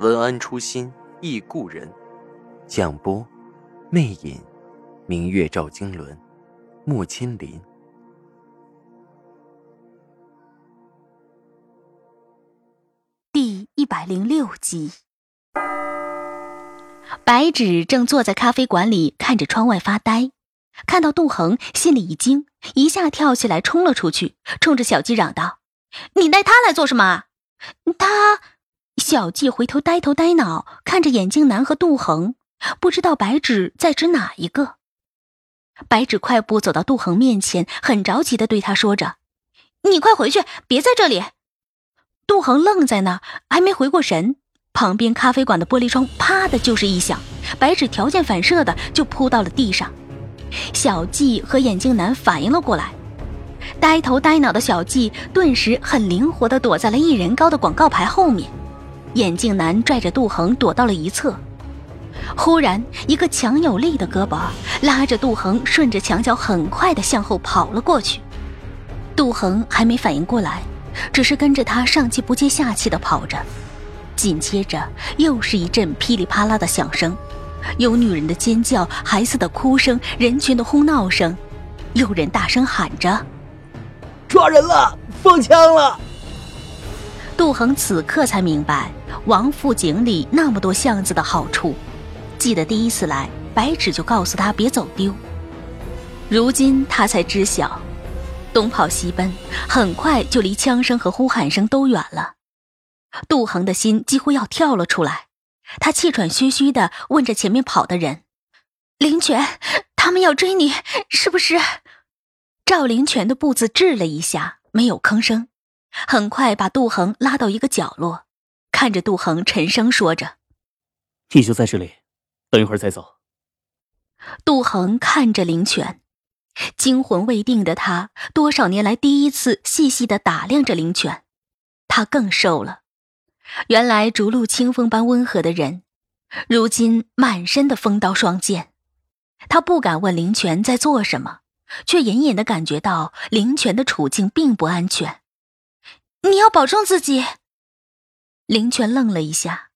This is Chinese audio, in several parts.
文安初心忆故人，蒋波，魅影，明月照经纶，木千林。第一百零六集。白芷正坐在咖啡馆里看着窗外发呆，看到杜恒，心里一惊，一下跳起来冲了出去，冲着小鸡嚷道：“你带他来做什么？他。”小季回头呆头呆脑看着眼镜男和杜恒，不知道白芷在指哪一个。白芷快步走到杜恒面前，很着急的对他说着：“你快回去，别在这里。”杜恒愣在那，还没回过神，旁边咖啡馆的玻璃窗啪的就是一响，白纸条件反射的就扑到了地上。小季和眼镜男反应了过来，呆头呆脑的小季顿时很灵活的躲在了一人高的广告牌后面。眼镜男拽着杜恒躲到了一侧，忽然，一个强有力的胳膊拉着杜恒，顺着墙角很快的向后跑了过去。杜恒还没反应过来，只是跟着他上气不接下气的跑着。紧接着，又是一阵噼里啪啦的响声，有女人的尖叫，孩子的哭声，人群的哄闹声，有人大声喊着：“抓人了，放枪了！”杜恒此刻才明白。王府井里那么多巷子的好处，记得第一次来，白芷就告诉他别走丢。如今他才知晓，东跑西奔，很快就离枪声和呼喊声都远了。杜恒的心几乎要跳了出来，他气喘吁吁地问着前面跑的人：“林泉，他们要追你，是不是？”赵林泉的步子滞了一下，没有吭声，很快把杜恒拉到一个角落。看着杜恒，沉声说着：“你就在这里，等一会儿再走。”杜恒看着林泉，惊魂未定的他，多少年来第一次细细的打量着林泉。他更瘦了，原来逐鹿清风般温和的人，如今满身的风刀双剑。他不敢问林泉在做什么，却隐隐的感觉到林泉的处境并不安全。你要保重自己。林泉愣了一下，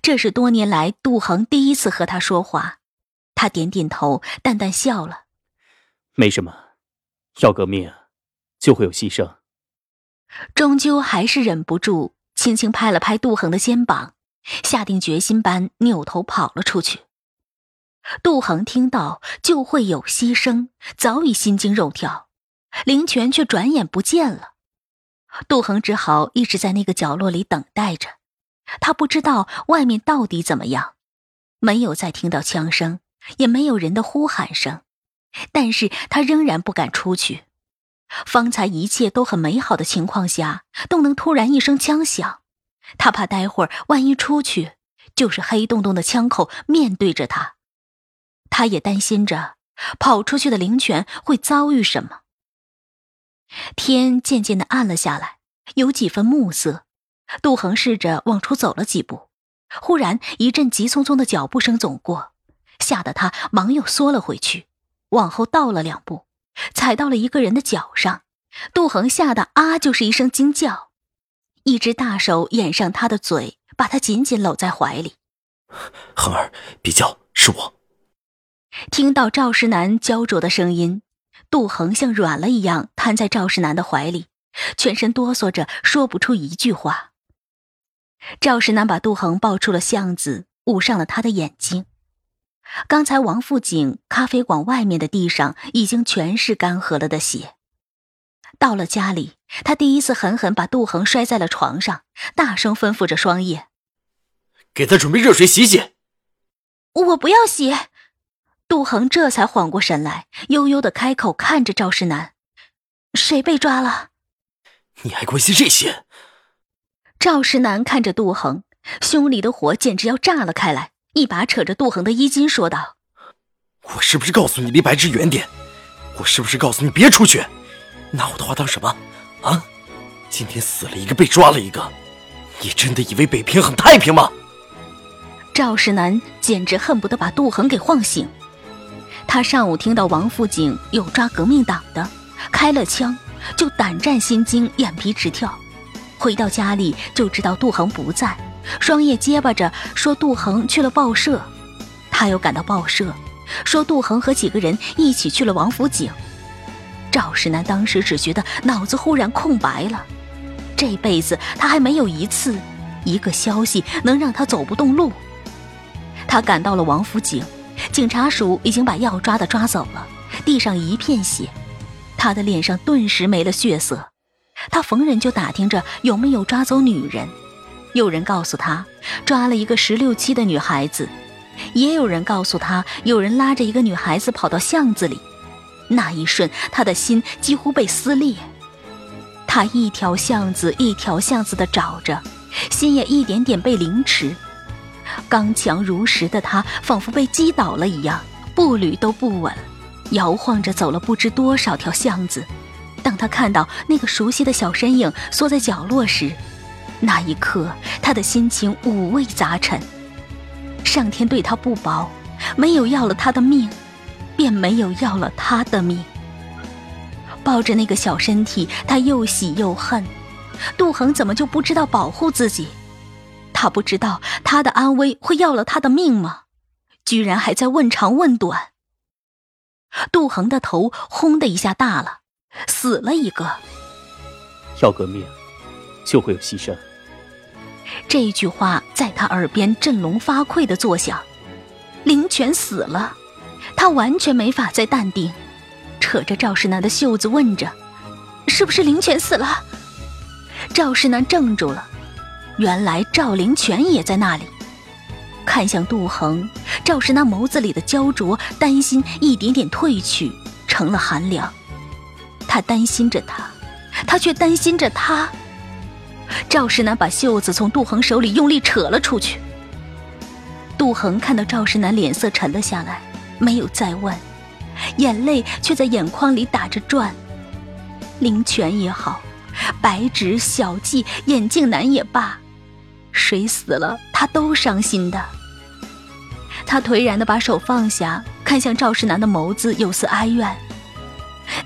这是多年来杜恒第一次和他说话。他点点头，淡淡笑了：“没什么，要革命，就会有牺牲。”终究还是忍不住，轻轻拍了拍杜恒的肩膀，下定决心般扭头跑了出去。杜恒听到就会有牺牲，早已心惊肉跳，林泉却转眼不见了。杜恒只好一直在那个角落里等待着，他不知道外面到底怎么样，没有再听到枪声，也没有人的呼喊声，但是他仍然不敢出去。方才一切都很美好的情况下，都能突然一声枪响，他怕待会儿万一出去，就是黑洞洞的枪口面对着他，他也担心着跑出去的灵泉会遭遇什么。天渐渐的暗了下来，有几分暮色。杜恒试着往出走了几步，忽然一阵急匆匆的脚步声走过，吓得他忙又缩了回去，往后倒了两步，踩到了一个人的脚上。杜恒吓得啊就是一声惊叫，一只大手掩上他的嘴，把他紧紧搂在怀里。恒儿，别叫，是我。听到赵世南焦灼的声音。杜恒像软了一样瘫在赵世南的怀里，全身哆嗦着，说不出一句话。赵世南把杜恒抱出了巷子，捂上了他的眼睛。刚才王府井咖啡馆外面的地上已经全是干涸了的血。到了家里，他第一次狠狠把杜恒摔在了床上，大声吩咐着双叶：“给他准备热水洗洗。”“我不要洗。”杜恒这才缓过神来，悠悠的开口，看着赵世南：“谁被抓了？你还关心这些？”赵世南看着杜恒，胸里的火简直要炸了开来，一把扯着杜恒的衣襟，说道：“我是不是告诉你离白芝远点？我是不是告诉你别出去？拿我的话当什么？啊？今天死了一个，被抓了一个，你真的以为北平很太平吗？”赵世南简直恨不得把杜恒给晃醒。他上午听到王府井有抓革命党的，开了枪，就胆战心惊，眼皮直跳。回到家里就知道杜恒不在，双叶结巴着说杜恒去了报社。他又赶到报社，说杜恒和几个人一起去了王府井。赵世南当时只觉得脑子忽然空白了，这辈子他还没有一次一个消息能让他走不动路。他赶到了王府井，警察署已经把要抓的抓走了，地上一片血，他的脸上顿时没了血色。他逢人就打听着有没有抓走女人，有人告诉他抓了一个十六七的女孩子，也有人告诉他有人拉着一个女孩子跑到巷子里。那一瞬，他的心几乎被撕裂。他一条巷子一条巷子的找着，心也一点点被凌迟。刚强如石的他，仿佛被击倒了一样，步履都不稳，摇晃着走了不知多少条巷子。当他看到那个熟悉的小身影缩在角落时，那一刻他的心情五味杂陈。上天对他不薄，没有要了他的命，便没有要了他的命。抱着那个小身体，他又喜又恨。杜恒怎么就不知道保护自己？他不知道他的安危会要了他的命吗？居然还在问长问短。杜恒的头轰的一下大了，死了一个。要革命，就会有牺牲。这句话在他耳边振聋发聩的作响。林泉死了，他完全没法再淡定，扯着赵世南的袖子问着：“是不是林泉死了？”赵世南怔住了。原来赵灵泉也在那里，看向杜恒，赵氏那眸子里的焦灼、担心一点点褪去，成了寒凉。他担心着他，他却担心着他。赵世南把袖子从杜恒手里用力扯了出去。杜恒看到赵世南脸色沉了下来，没有再问，眼泪却在眼眶里打着转。灵泉也好，白纸、小季、眼镜男也罢。谁死了，他都伤心的。他颓然的把手放下，看向赵世南的眸子有丝哀怨。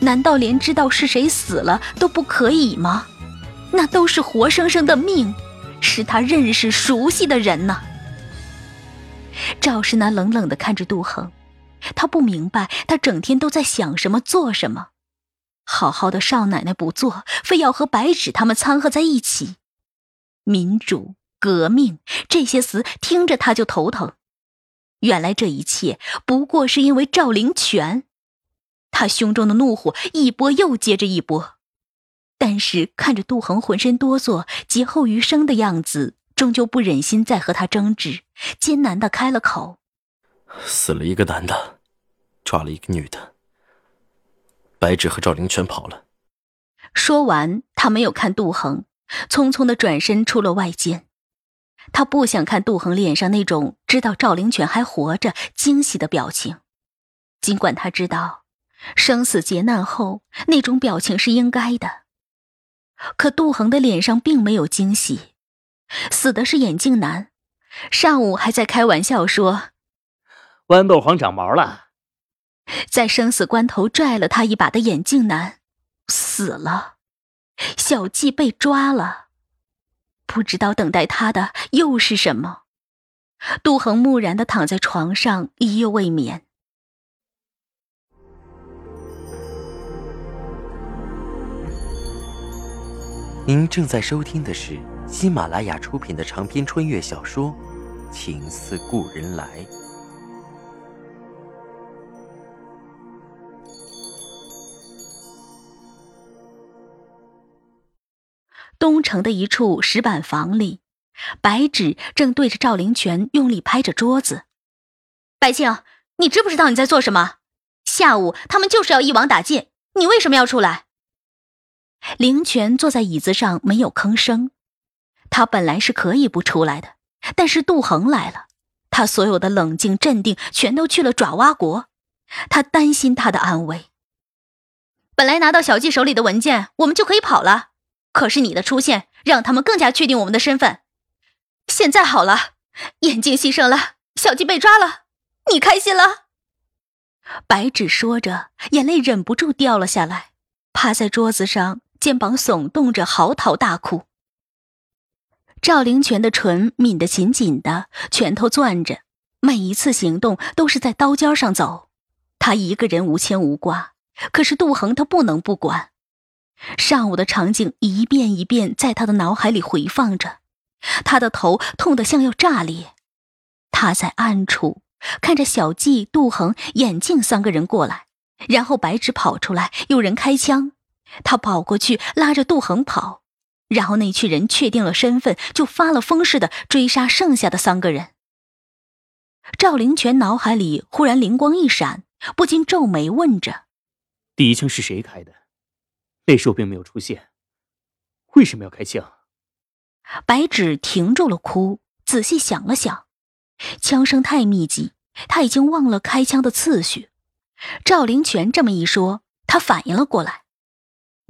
难道连知道是谁死了都不可以吗？那都是活生生的命，是他认识熟悉的人呢。赵世南冷冷的看着杜恒，他不明白他整天都在想什么、做什么。好好的少奶奶不做，非要和白纸他们掺和在一起。民主。革命这些词听着他就头疼，原来这一切不过是因为赵灵泉。他胸中的怒火一波又接着一波，但是看着杜恒浑身哆嗦、劫后余生的样子，终究不忍心再和他争执，艰难的开了口：“死了一个男的，抓了一个女的。白芷和赵灵泉跑了。”说完，他没有看杜恒，匆匆的转身出了外间。他不想看杜恒脸上那种知道赵灵泉还活着惊喜的表情，尽管他知道生死劫难后那种表情是应该的，可杜恒的脸上并没有惊喜。死的是眼镜男，上午还在开玩笑说：“豌豆黄长毛了。”在生死关头拽了他一把的眼镜男死了，小季被抓了。不知道等待他的又是什么。杜恒木然的躺在床上，一夜未眠。您正在收听的是喜马拉雅出品的长篇穿越小说《情似故人来》。东城的一处石板房里，白纸正对着赵灵泉用力拍着桌子。白庆，你知不知道你在做什么？下午他们就是要一网打尽，你为什么要出来？灵泉坐在椅子上没有吭声。他本来是可以不出来的，但是杜恒来了，他所有的冷静镇定全都去了爪哇国，他担心他的安危。本来拿到小季手里的文件，我们就可以跑了。可是你的出现，让他们更加确定我们的身份。现在好了，眼镜牺牲了，小鸡被抓了，你开心了？白纸说着，眼泪忍不住掉了下来，趴在桌子上，肩膀耸动着，嚎啕大哭。赵灵泉的唇抿得紧紧的，拳头攥着，每一次行动都是在刀尖上走。他一个人无牵无挂，可是杜恒他不能不管。上午的场景一遍一遍在他的脑海里回放着，他的头痛得像要炸裂。他在暗处看着小季、杜恒、眼镜三个人过来，然后白纸跑出来，有人开枪，他跑过去拉着杜恒跑，然后那群人确定了身份，就发了疯似的追杀剩下的三个人。赵灵泉脑海里忽然灵光一闪，不禁皱眉问着：“第一枪是谁开的？”那时候并没有出现，为什么要开枪？白纸停住了哭，仔细想了想，枪声太密集，他已经忘了开枪的次序。赵灵泉这么一说，他反应了过来。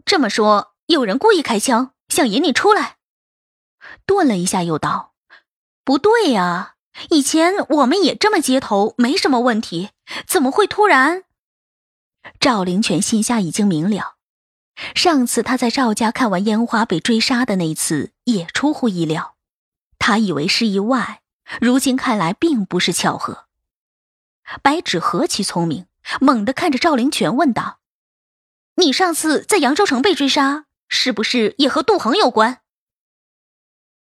这么说，有人故意开枪，想引你出来？顿了一下，又道：“不对呀，以前我们也这么接头，没什么问题，怎么会突然？”赵灵泉心下已经明了。上次他在赵家看完烟花被追杀的那次也出乎意料，他以为是意外，如今看来并不是巧合。白纸何其聪明，猛地看着赵灵泉问道：“你上次在扬州城被追杀，是不是也和杜恒有关？”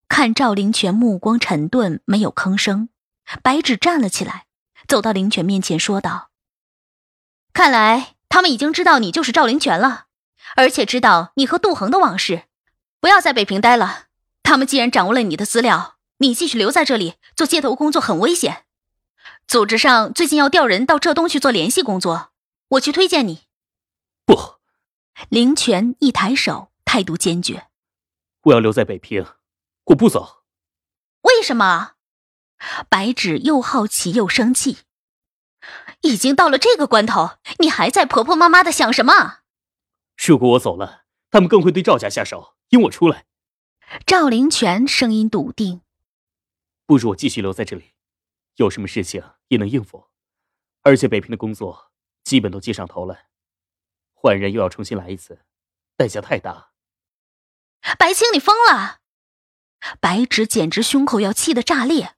看赵灵泉目光沉顿，没有吭声，白纸站了起来，走到灵泉面前说道：“看来他们已经知道你就是赵灵泉了。”而且知道你和杜恒的往事，不要在北平待了。他们既然掌握了你的资料，你继续留在这里做接头工作很危险。组织上最近要调人到浙东去做联系工作，我去推荐你。不，林泉一抬手，态度坚决。我要留在北平，我不走。为什么？白芷又好奇又生气。已经到了这个关头，你还在婆婆妈妈的想什么？如果我走了，他们更会对赵家下手，引我出来。赵灵泉声音笃定：“不如我继续留在这里，有什么事情也能应付。而且北平的工作基本都接上头了，换人又要重新来一次，代价太大。”白青，你疯了！白芷简直胸口要气得炸裂。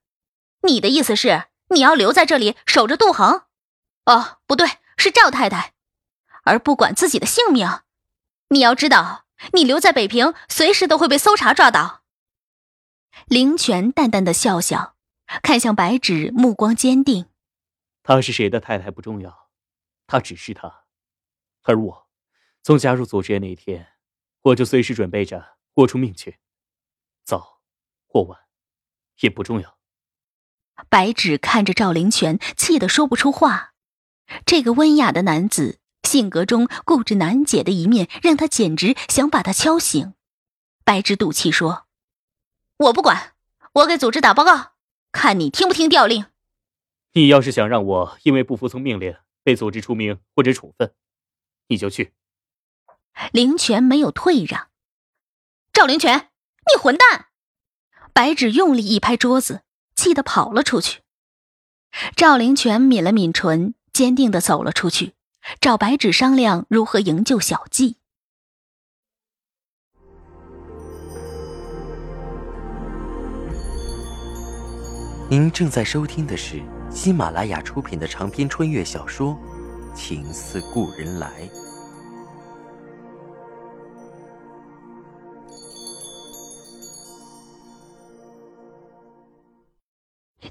你的意思是你要留在这里守着杜恒？哦，不对，是赵太太，而不管自己的性命。你要知道，你留在北平，随时都会被搜查抓到。林泉淡淡的笑笑，看向白芷，目光坚定。她是谁的太太不重要，她只是她。而我，从加入组织那一天，我就随时准备着豁出命去，早或晚，也不重要。白芷看着赵灵泉，气得说不出话。这个温雅的男子。性格中固执难解的一面，让他简直想把他敲醒。白纸赌气说：“我不管，我给组织打报告，看你听不听调令。你要是想让我因为不服从命令被组织除名或者处分，你就去。”林泉没有退让。赵灵泉，你混蛋！白芷用力一拍桌子，气得跑了出去。赵灵泉抿了抿唇，坚定的走了出去。找白纸商量如何营救小季。您正在收听的是喜马拉雅出品的长篇穿越小说《情似故人来》。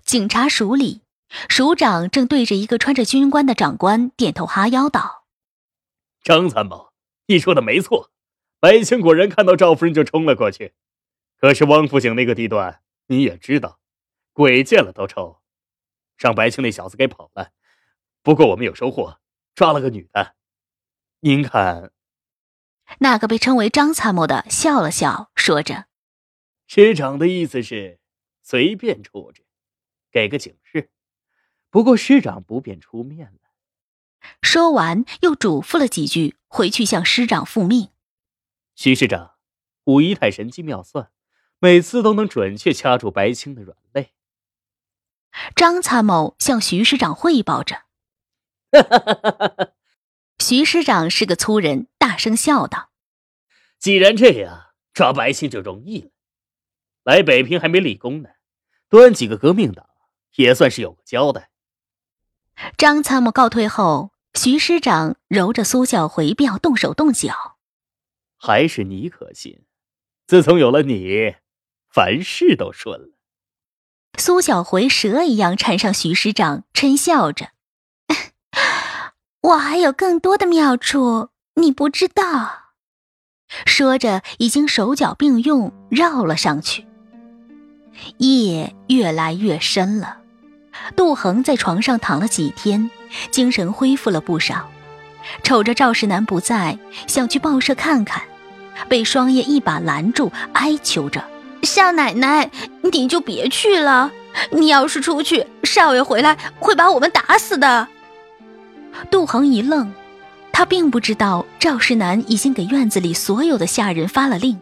警察署里。署长正对着一个穿着军官的长官点头哈腰道：“张参谋，你说的没错，白青果然看到赵夫人就冲了过去。可是汪府井那个地段你也知道，鬼见了都抽，让白青那小子给跑了。不过我们有收获，抓了个女的。您看。”那个被称为张参谋的笑了笑，说着：“师长的意思是，随便处置，给个警示。不过师长不便出面了。说完，又嘱咐了几句，回去向师长复命。徐师长，武姨太神机妙算，每次都能准确掐住白青的软肋。张参谋向徐师长汇报着。徐师长是个粗人，大声笑道：“既然这样，抓白青就容易了。来北平还没立功呢，端几个革命党也算是有个交代。”张参谋告退后，徐师长揉着苏小回，便要动手动脚。还是你可信？自从有了你，凡事都顺了。苏小回蛇一样缠上徐师长，嗔笑着：“我还有更多的妙处，你不知道。”说着，已经手脚并用绕了上去。夜越来越深了。杜恒在床上躺了几天，精神恢复了不少。瞅着赵世南不在，想去报社看看，被双叶一把拦住，哀求着：“少奶奶，你就别去了。你要是出去，少爷回来会把我们打死的。”杜恒一愣，他并不知道赵世南已经给院子里所有的下人发了令，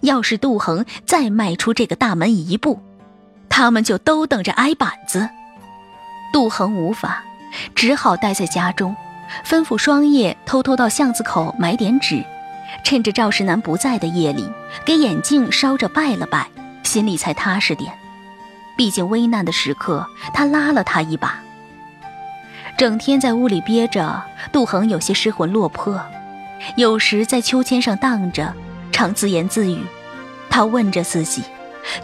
要是杜恒再迈出这个大门一步。他们就都等着挨板子。杜恒无法，只好待在家中，吩咐双叶偷偷到巷子口买点纸，趁着赵世南不在的夜里，给眼镜烧着拜了拜，心里才踏实点。毕竟危难的时刻，他拉了他一把。整天在屋里憋着，杜恒有些失魂落魄，有时在秋千上荡着，常自言自语。他问着自己。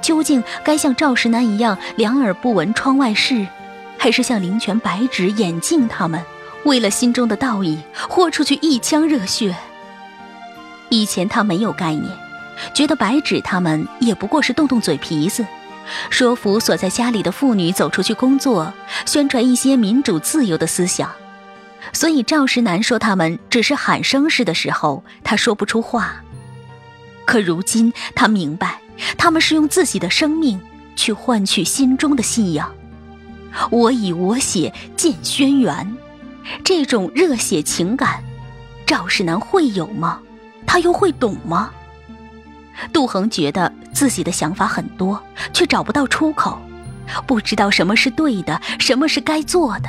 究竟该像赵石南一样两耳不闻窗外事，还是像林泉、白芷、眼镜他们，为了心中的道义，豁出去一腔热血？以前他没有概念，觉得白芷他们也不过是动动嘴皮子，说服锁在家里的妇女走出去工作，宣传一些民主自由的思想。所以赵石南说他们只是喊声势的时候，他说不出话。可如今他明白。他们是用自己的生命去换取心中的信仰，我以我血建轩辕，这种热血情感，赵世南会有吗？他又会懂吗？杜恒觉得自己的想法很多，却找不到出口，不知道什么是对的，什么是该做的。